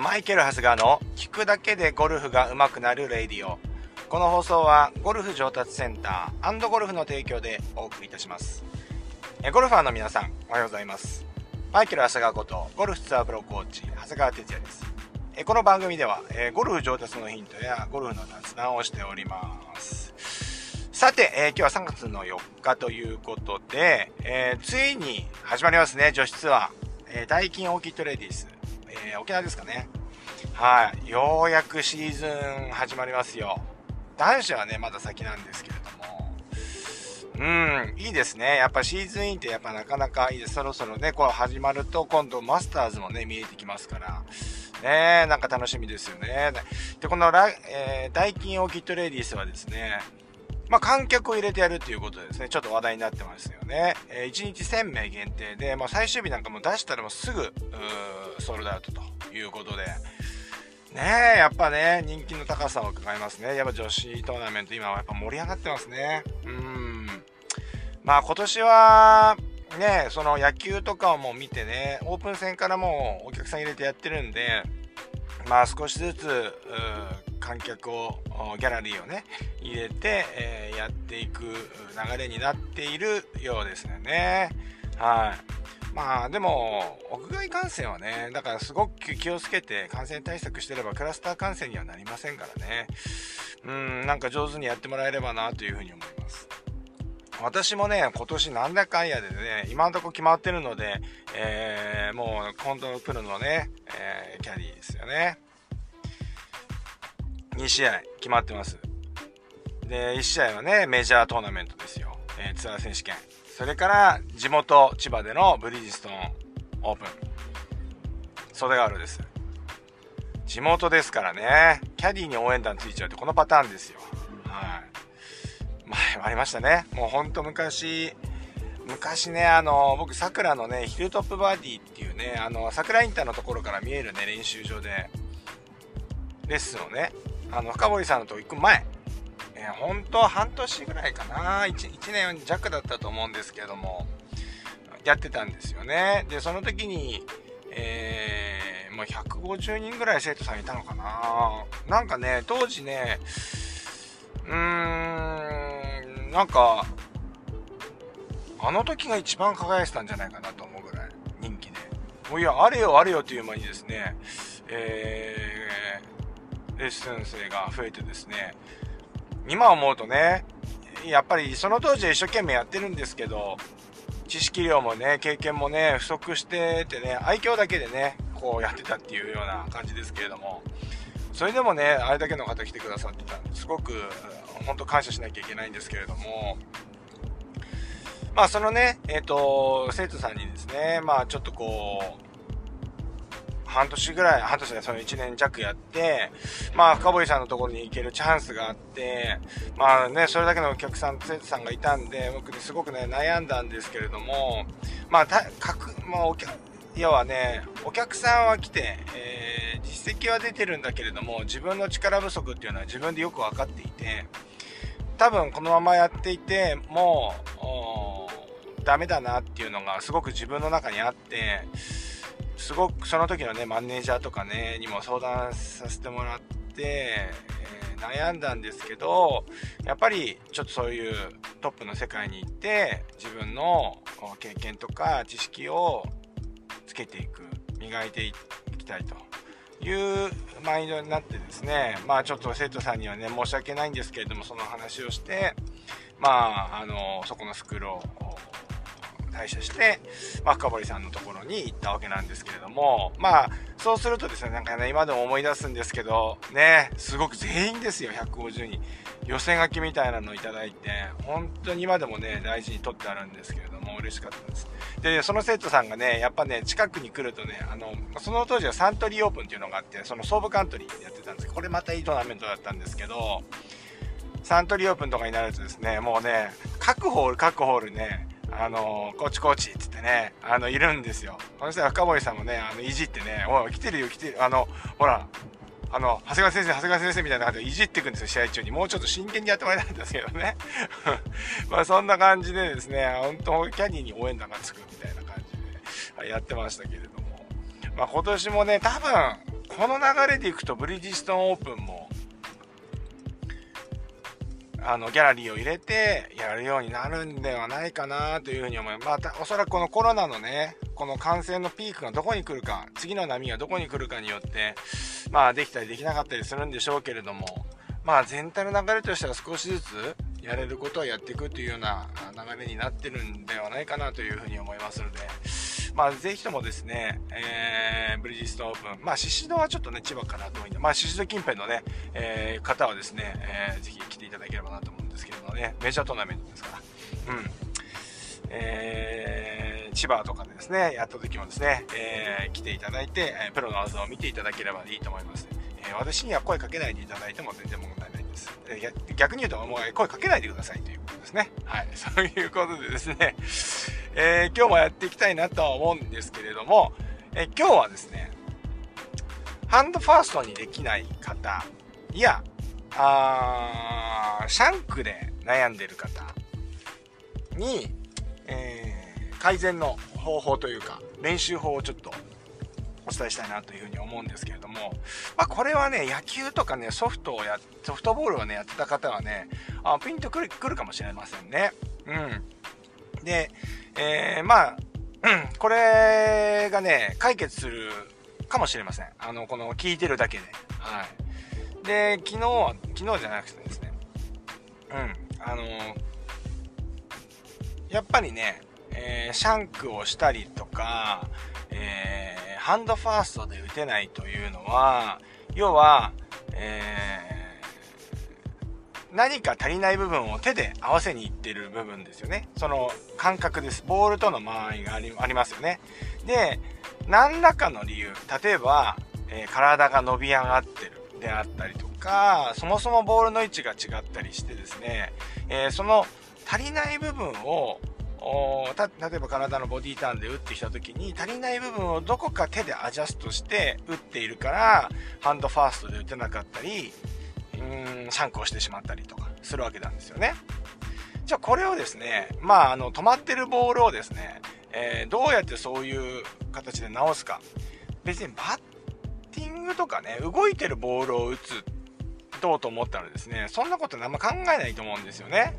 マイケル・ハスガーの聞くだけでゴルフが上手くなるレイディオ。この放送はゴルフ上達センターゴルフの提供でお送りいたします。ゴルファーの皆さん、おはようございます。マイケル・ハスガーことゴルフツアープロコーチ、長谷川哲也です。この番組では、ゴルフ上達のヒントやゴルフの雑談をしております。さて、えー、今日は3月の4日ということで、えー、ついに始まりますね、女子ツアー。えー、ダイキンオーキッドレディス。えー、沖縄ですかね。はい。ようやくシーズン始まりますよ。男子はね、まだ先なんですけれども。うん、いいですね。やっぱシーズンインってやっぱなかなかいいです。そろそろね、こう始まると今度マスターズもね、見えてきますから。ねなんか楽しみですよね。で、このラ、えー、ダイキンオーキッドレディースはですね、まあ、観客を入れてやるっていうことでですね、ちょっと話題になってますよね。えー、1日1000名限定で、まあ、最終日なんかも出したらもうすぐ、ソールドアウトということで、ねえ、やっぱね、人気の高さを伺いますね。やっぱ女子トーナメント今はやっぱ盛り上がってますね。うん。まあ今年は、ね、その野球とかをもう見てね、オープン戦からもうお客さん入れてやってるんで、まあ少しずつ、観客を、ギャラリーをね、入れて、えー、やっていく流れになっているようですよね。はい。まあでも、屋外感染はね、だからすごく気をつけて感染対策してればクラスター感染にはなりませんからね。うん、なんか上手にやってもらえればなというふうに思います。私もね、今年なんだかんやでね、今のとこ決まってるので、えー、もう今度プロのね、えー、キャディーですよね。2試合決まってます。で、1試合はね、メジャートーナメントですよ。えー、ツアー選手権。それから、地元、千葉でのブリヂストンオープン。袖ヶ浦です。地元ですからね、キャディーに応援団ついちゃうってこのパターンですよ。はい。前もありましたね。もうほんと昔、昔ね、あの、僕、桜のね、ヒルトップバーディーっていうね、あの、桜インターのところから見えるね、練習場で、レッスンをね、あの、深堀さんと行く前、えー、本当半年ぐらいかな1、1年弱だったと思うんですけども、やってたんですよね。で、その時に、えー、もう150人ぐらい生徒さんいたのかななんかね、当時ね、うーん、なんか、あの時が一番輝いてたんじゃないかなと思うぐらい人気で。もういや、あれよあれよという間にですね、えー、レッスン生が増えてですね、今思うとね、やっぱりその当時は一生懸命やってるんですけど、知識量もね、経験もね、不足しててね、愛嬌だけでね、こうやってたっていうような感じですけれども、それでもね、あれだけの方来てくださってたんですごく、本当感謝しなきゃいけないんですけれども、まあそのね、えっ、ー、と、生徒さんにですね、まあちょっとこう、半年ぐらい、半年でその1年弱やって、まあ、深堀さんのところに行けるチャンスがあって、まあね、それだけのお客さん、生徒さんがいたんで、僕すごくね、悩んだんですけれども、まあ、た、かく、まあ、お客、要はね、お客さんは来て、えー、実績は出てるんだけれども、自分の力不足っていうのは自分でよく分かっていて、多分このままやっていて、もう、ダメだなっていうのがすごく自分の中にあって、すごくその時のねマネージャーとかねにも相談させてもらって、えー、悩んだんですけどやっぱりちょっとそういうトップの世界に行って自分の経験とか知識をつけていく磨いていきたいと。いうマインドになってですねまあちょっと生徒さんにはね申し訳ないんですけれどもその話をしてまああのそこのスクールを退社して、まあ、深堀さんのところに行ったわけなんですけれども、まあ、そうするとですね、なんかね、今でも思い出すんですけど、ね、すごく全員ですよ、150人。寄せ書きみたいなのをいただいて、本当に今でもね、大事に取ってあるんですけれども、嬉しかったです。で、その生徒さんがね、やっぱね、近くに来るとね、あの、その当時はサントリーオープンっていうのがあって、その総武カントリーやってたんですけど、これまたいいトーナメントだったんですけど、サントリーオープンとかになるとですね、もうね、各ホール各ホールね、あの、コーチコーチっつってね、あの、いるんですよ。そしたら深堀さんもね、あの、いじってね、おい、来てるよ、来てる。あの、ほら、あの、長谷川先生、長谷川先生みたいな感じでいじっていくんですよ、試合中に。もうちょっと真剣にやってもらいたいんですけどね。まあ、そんな感じでですね、本当キャニーに応援団がつくみたいな感じでやってましたけれども。まあ、今年もね、多分、この流れでいくとブリヂストンオープンもあのギャラリーを入れてやるようになるんではないかなというふうに思います。またおそらくこのコロナのね、この感染のピークがどこに来るか、次の波がどこに来るかによって、まあできたりできなかったりするんでしょうけれども、まあ全体の流れとしては少しずつやれることはやっていくというような流れになってるんではないかなというふうに思いますので、まあ、ぜひともですね、えー、ブリヂストンオープン、まあ、宍戸はちょっとね、千葉から遠いんで、まあ、宍戸近辺のね、えー、方はですね、えー、ぜひ来ていただければなと思うんですけれどもね、メジャートーナメントですから、うん。えー、千葉とかでですね、やった時もですね、えー、来ていただいて、えプロの技を見ていただければいいと思います。え私には声かけないでいただいても全然問題。逆に言うと、もう声かけないでくださいということですね。はい。そういうことでですね、えー、今日もやっていきたいなとは思うんですけれども、えー、今日はですね、ハンドファーストにできない方いや、あシャンクで悩んでる方に、えー、改善の方法というか、練習法をちょっとお伝えしたいなというふうに思うんですけれども、まあ、これはね、野球とかね、ソフトをや、ソフトボールをね、やってた方はね、あピンとくるくるかもしれませんね。うん。で、えー、まあ、うん、これがね、解決するかもしれません。あの、この聞いてるだけで。はい。で、昨日は、昨日じゃなくてですね、うん、あのやっぱりね、えー、シャンクをしたりとか、え、ハンドファーストで打てないというのは、要は、えー何か足りない部分を手で合わせにいってる部分ですよね。その感覚です。ボールとの間合いがありますよね。で、何らかの理由、例えば、えー、体が伸び上がってるであったりとか、そもそもボールの位置が違ったりしてですね、えー、その足りない部分を例えば体のボディターンで打ってきた時に足りない部分をどこか手でアジャストして打っているからハンドファーストで打てなかったりうんシャンクをしてしまったりとかするわけなんですよね。じゃあこれをですね、まあ、あの止まってるボールをですね、えー、どうやってそういう形で直すか。別にバッティングとかね、動いてるボールを打つ、どうと思ったらですね、そんなことあんま考えないと思うんですよね。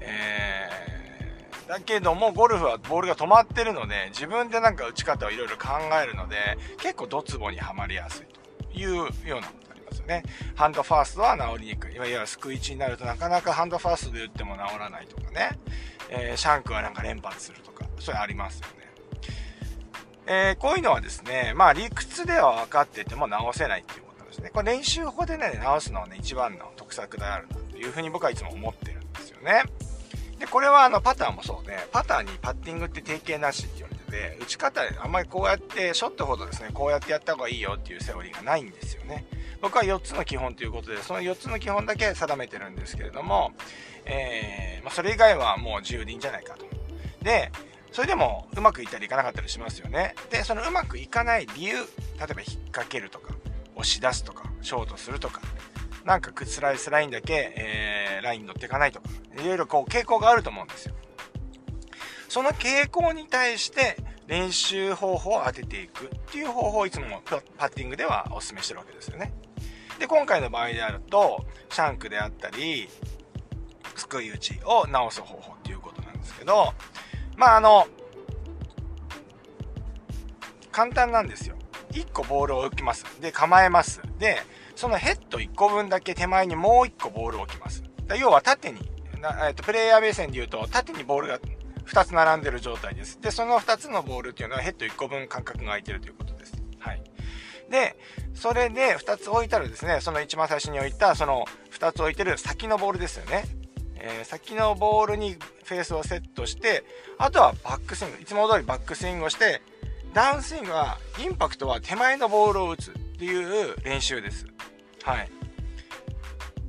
えー、だけども、ゴルフはボールが止まってるので、自分でなんか打ち方をいろいろ考えるので、結構ドツボにはまりやすいというようなことありますよね。ハンドファーストは治りにくい。いわゆるスクイッチになるとなかなかハンドファーストで打っても治らないとかね。えー、シャンクはなんか連発するとか、それありますよね。えー、こういうのはですね、まあ理屈では分かってても直せないっていうことですね。これ練習法でね、直すのはね、一番の得策であるなというふうに僕はいつも思ってるんですよね。で、これはあのパターもそうで、パターにパッティングって定型なしって言われてて、打ち方あんまりこうやって、ショットほどですね、こうやってやった方がいいよっていうセオリーがないんですよね。僕は4つの基本ということで、その4つの基本だけ定めてるんですけれども、えー、まあ、それ以外はもう自由でいいんじゃないかと。で、それでもうまくいったりいかなかったりしますよね。で、そのうまくいかない理由、例えば引っ掛けるとか、押し出すとか、ショートするとか、なんかスライスラインだけ、えー、ラインに乗っていかないとか、いろいろこう傾向があると思うんですよ。その傾向に対して練習方法を当てていくっていう方法をいつもパッティングではお勧めしてるわけですよね。で、今回の場合であると、シャンクであったり、すくい打ちを直す方法っていうことなんですけど、まああの、簡単なんですよ。1個ボールを置きます。で、構えます。で、そのヘッド1個分だけ手前にもう1個ボールを置きます。要は縦に、えっと、プレイヤー目線で言うと、縦にボールが2つ並んでる状態です。で、その2つのボールっていうのはヘッド1個分間隔が空いてるということです。はい。で、それで2つ置いたらですね、その一番最初に置いた、その2つ置いてる先のボールですよね。えー、先のボールにフェースをセットして、あとはバックスイング、いつも通りバックスイングをして、ダウンスイングは、インパクトは手前のボールを打つっていう練習です。はい。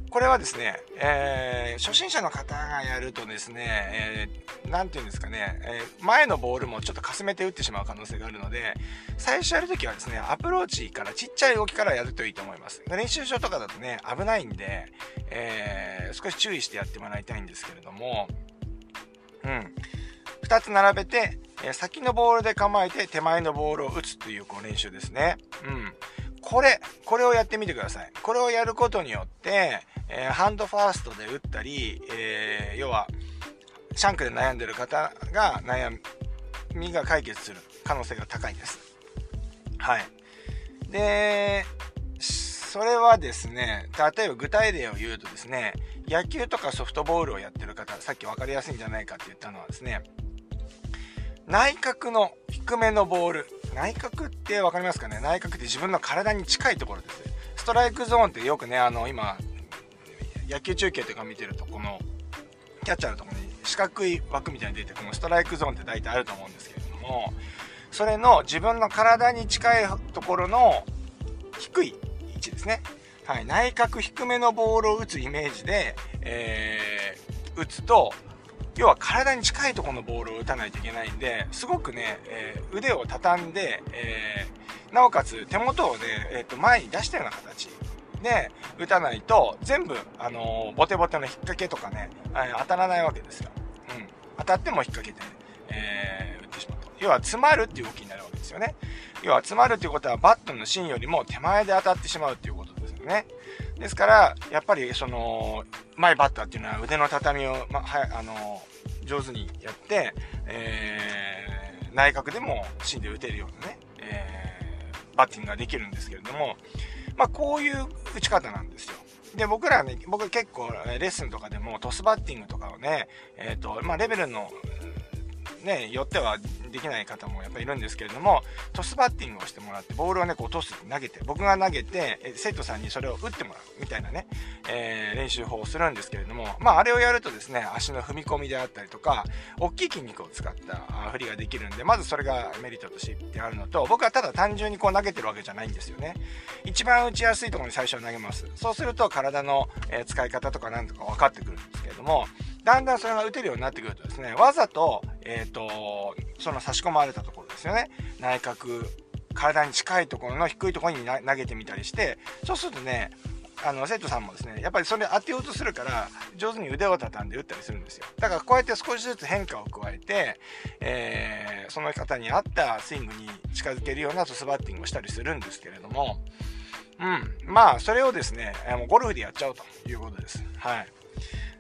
これはですね、えー、初心者の方がやるとですね、えー、て言うんですかね、えー、前のボールもちょっとかすめて打ってしまう可能性があるので、最初やるときはですね、アプローチからちっちゃい動きからやるといいと思います。練習場とかだとね、危ないんで、えー、少し注意してやってもらいたいんですけれども、うん。2つ並べて、え先のボールで構えて手前のボールを打つというこう練習ですね。うん。これ、これをやってみてください。これをやることによって、えー、ハンドファーストで打ったり、えー、要は、シャンクで悩んでる方が悩みが解決する可能性が高いんです。はい。で、それはですね、例えば具体例を言うとですね、野球とかソフトボールをやってる方、さっき分かりやすいんじゃないかって言ったのはですね、内角の低めのボール、内角って分かりますかね？内角って自分の体に近いところです。ストライクゾーンってよくね、あの、今、野球中継とか見てると、この、キャッチャーのところに四角い枠みたいに出て、このストライクゾーンって大体あると思うんですけれども、それの自分の体に近いところの低い位置ですね。はい、内角低めのボールを打つイメージで、えー、打つと、要は体に近いとこのボールを打たないといけないんで、すごくね、えー、腕を畳んで、えー、なおかつ手元をね、えー、と前に出したような形で打たないと、全部、あのボテボテの引っ掛けとかね、え当たらないわけですよ。うん。当たっても引っ掛けて、え打ってしまうと。要は詰まるっていう動きになるわけですよね。要は詰まるっていうことはバットの芯よりも手前で当たってしまうっていうことですよね。ですから、やっぱりその、前バッターっていうのは腕の畳みを、ま、はあの、上手にやって、えー、内角でも芯で打てるようなね、えー、バッティングができるんですけれども、まあ、こういう打ち方なんですよ。で、僕らね、僕結構レッスンとかでもトスバッティングとかをね、えっ、ー、と、まあ、レベルのね、よってはできない方もやっぱいるんですけれども、トスバッティングをしてもらって、ボールをね、こうトス投げて、僕が投げて、生徒さんにそれを打ってもらうみたいなね、えー、練習法をするんですけれども、まあ、あれをやるとですね、足の踏み込みであったりとか、大きい筋肉を使った振りができるんで、まずそれがメリットとしてあるのと、僕はただ単純にこう投げてるわけじゃないんですよね。一番打ちやすいところに最初は投げます。そうすると体の使い方とかなんとか分かってくるんですけれども、だんだんそれが打てるようになってくるとですね、わざと、えっ、ー、と、その差し込まれたところですよね。内角、体に近いところの低いところに投げてみたりして、そうするとね、あの生徒さんもですねやっぱりそれ当てようとするから上手に腕を畳んで打ったりするんですよ。だからこうやって少しずつ変化を加えて、えー、その方に合ったスイングに近づけるようなトスバッティングをしたりするんですけれどもうん。まあそれをですねゴルフでやっちゃおうということです。はい。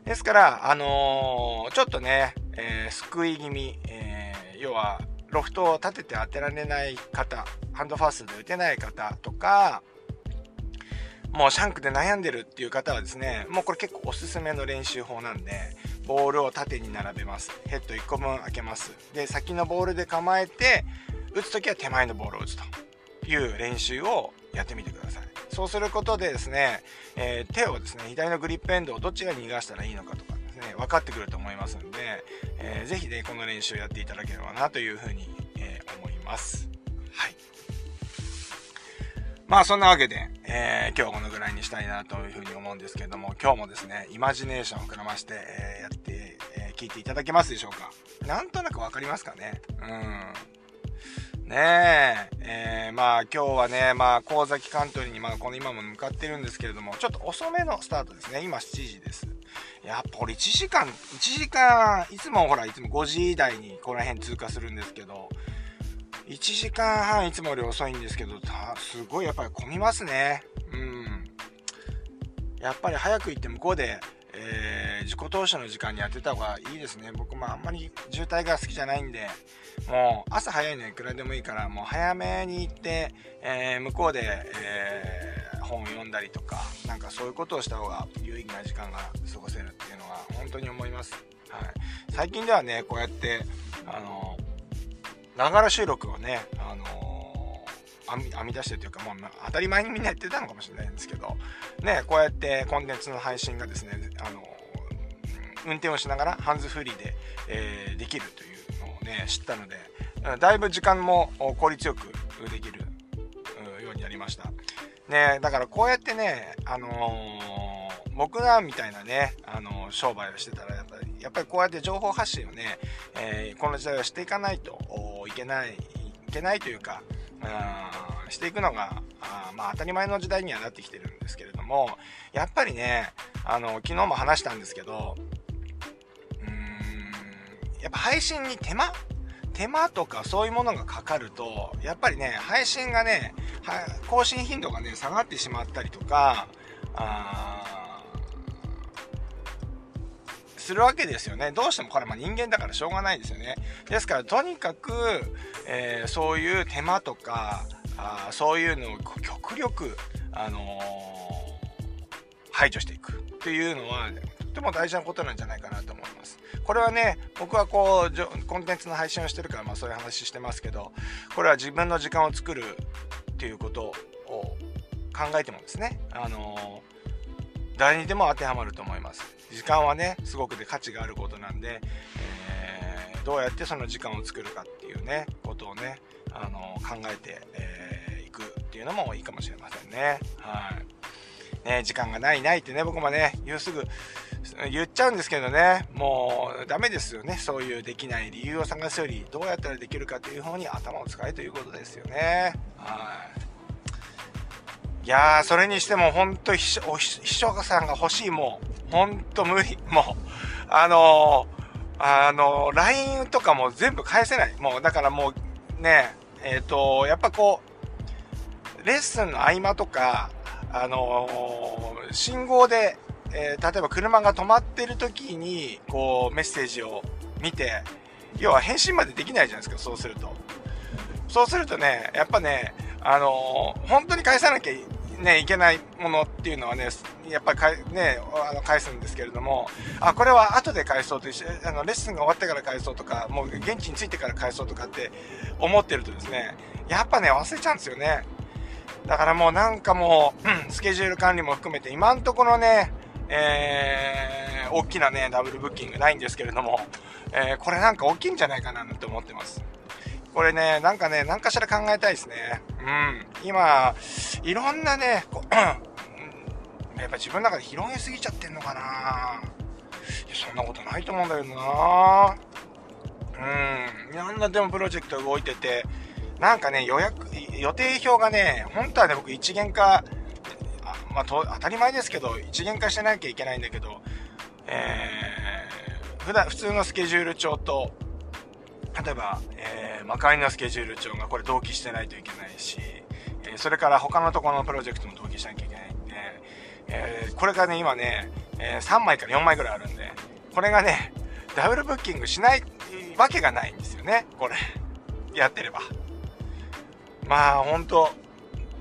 ですから、あのー、ちょっとね、えー、救い気味、えー、要は、ロフトを立てて当てられない方、ハンドファーストで打てない方とか、もうシャンクで悩んでるっていう方はですね、もうこれ結構おすすめの練習法なんで、ボールを縦に並べます。ヘッド1個分開けます。で、先のボールで構えて、打つときは手前のボールを打つという練習をやってみてください。そうすることでですね、えー、手をですね、左のグリップエンドをどっちが逃がしたらいいのかとかですね、分かってくると思いますんで、えー、ぜひね、この練習をやっていただければなというふうに、えー、思います。はい。まあそんなわけで、えー、今日はこのぐらいにしたいなというふうに思うんですけれども、今日もですね、イマジネーションを膨らまして、えー、やって、えー、聞いていただけますでしょうか？なんとなくわかりますかね？うん。ねえ、えー、まあ今日はね、まあ神崎カントリーにまあこの今も向かってるんですけれども、ちょっと遅めのスタートですね。今7時です。やっぱこれ1時間、1時間、いつもほら、いつも5時台にこの辺通過するんですけど、1時間半いつもより遅いんですけど、すごいやっぱり混みますね。うん。やっぱり早く行って向こうで、えー、自己投資の時間にやってた方がいいですね。僕もあんまり渋滞が好きじゃないんで、もう朝早いのいくらでもいいからもう早めに行って、えー、向こうで、えー、本を読んだりとかなんかそういうことをした方が有意義な時間が過ごせるっていうのは本当に思います、はい、最近ではねこうやってあのながら収録をねあの編み出してというか、もう当たり前にみんなやってたのかもしれないんですけど、ね、こうやってコンテンツの配信がですね、あの、運転をしながらハンズフリーで、えー、できるというのをね、知ったので、だいぶ時間も効率よくできるようになりました。ね、だからこうやってね、あのー、僕らみたいなね、あのー、商売をしてたらやっぱり、やっぱりこうやって情報発信をね、えー、この時代はしていかないといけない、いけないというか、うん、していくのが、あまあ当たり前の時代にはなってきてるんですけれども、やっぱりね、あの、昨日も話したんですけど、やっぱ配信に手間？手間とかそういうものがかかると、やっぱりね、配信がね、更新頻度がね、下がってしまったりとか、あするわけですよね。どうしてもこれま人間だからしょうがないですよね。ですからとにかく、えー、そういう手間とかあそういうのを極力、あのー、排除していくっていうのはとても大事なことなんじゃないかなと思います。これはね、僕はこう、コンテンツの配信をしてるから、まあそういう話してますけど、これは自分の時間を作るっていうことを考えてもですね、あの、誰にでも当てはまると思います。時間はね、すごくで価値があることなんで、えー、どうやってその時間を作るかっていうね、ことをね、あの、考えてい、えー、くっていうのもいいかもしれませんね。はい。ね、時間がないないってね、僕もね、言うすぐ言っちゃうんですけどね、もうダメですよね。そういうできない理由を探すより、どうやったらできるかという方に頭を使えということですよね。はい。いやー、それにしても本当秘書さんが欲しい、もう、本当無理。もう、あのー、あのー、LINE とかも全部返せない。もう、だからもう、ね、えっ、ー、と、やっぱこう、レッスンの合間とか、あの信号でえー、例えば車が止まってる時に、こう、メッセージを見て、要は返信までできないじゃないですか、そうすると。そうするとね、やっぱね、あのー、本当に返さなきゃね、いけないものっていうのはね、やっぱりかね、あの返すんですけれども、あ、これは後で返そうとあの、レッスンが終わってから返そうとか、もう現地に着いてから返そうとかって思ってるとですね、やっぱね、忘れちゃうんですよね。だからもうなんかもう、スケジュール管理も含めて、今んところね、えー、大きなね、ダブルブッキングないんですけれども、えー、これなんか大きいんじゃないかなと思ってます。これね、なんかね、何かしら考えたいですね。うん。今、いろんなね、こやっぱ自分の中で広げすぎちゃってんのかなそんなことないと思うんだけどなうん。いろんなでもプロジェクト動いてて、なんかね、予約、予定表がね、本当はね、僕一元化まあ、当たり前ですけど、一元化してなきゃいけないんだけど、えー、普段、普通のスケジュール帳と、例えば、えー、まかりのスケジュール帳がこれ同期してないといけないし、えー、それから他のところのプロジェクトも同期しなきゃいけないんで、えー、これがね、今ね、えー、3枚から4枚ぐらいあるんで、これがね、ダブルブッキングしないわけがないんですよね、これ。やってれば。まあ、ほんと、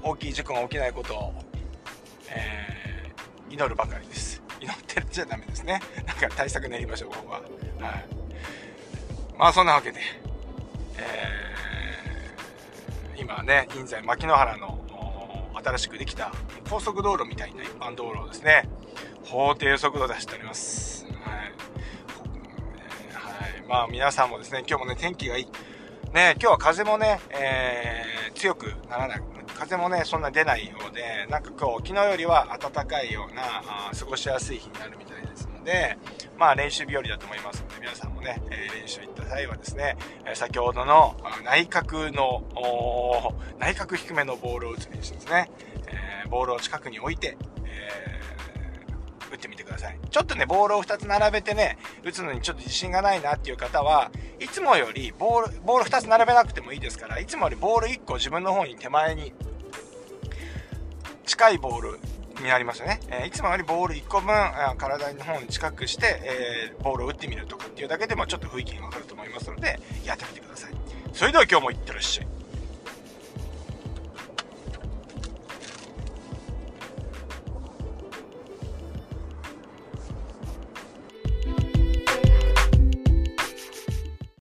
大きい事故が起きないことをえー、祈るばかりです。祈ってるんじゃダメですね。なんか対策練りましょう、ここは。はい。まあ、そんなわけで、えー、今ね、現在、牧之原の新しくできた高速道路みたいな一般道路をですね、法定速度で走っております。はい。はい。まあ、皆さんもですね、今日もね、天気がいい。ね、今日は風もね、えー、強くならない。風もね、そんな出ないようで、なんかこう、昨日よりは暖かいような、あ過ごしやすい日になるみたいですので、まあ練習日和だと思いますので、皆さんもね、え、練習行った際はですね、先ほどの内角の、内角低めのボールを打つ練習ですね、えー、ボールを近くに置いて、えー打ってみてください。ちょっとね、ボールを2つ並べてね、打つのにちょっと自信がないなっていう方は、いつもよりボール、ボール2つ並べなくてもいいですから、いつもよりボール1個自分の方に手前に近いボールになりますよね。えー、いつもよりボール1個分、体の方に近くして、えー、ボールを打ってみるとかっていうだけでもちょっと雰囲気がわかると思いますので、やってみてください。それでは今日もいってらっしゃい。